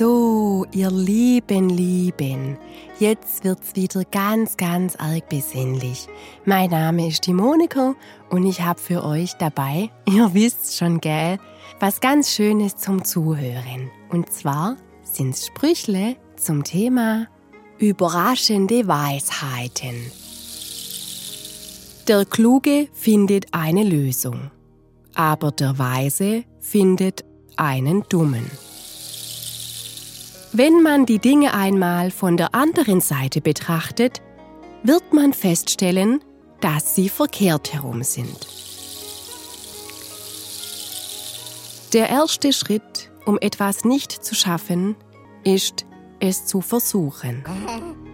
ihr Lieben, Lieben. Jetzt wird's wieder ganz, ganz arg besinnlich. Mein Name ist die Monika und ich habe für euch dabei, ihr wisst schon, gell, was ganz Schönes zum Zuhören. Und zwar sind's Sprüchle zum Thema überraschende Weisheiten. Der Kluge findet eine Lösung, aber der Weise findet einen Dummen. Wenn man die Dinge einmal von der anderen Seite betrachtet, wird man feststellen, dass sie verkehrt herum sind. Der erste Schritt, um etwas nicht zu schaffen, ist, es zu versuchen.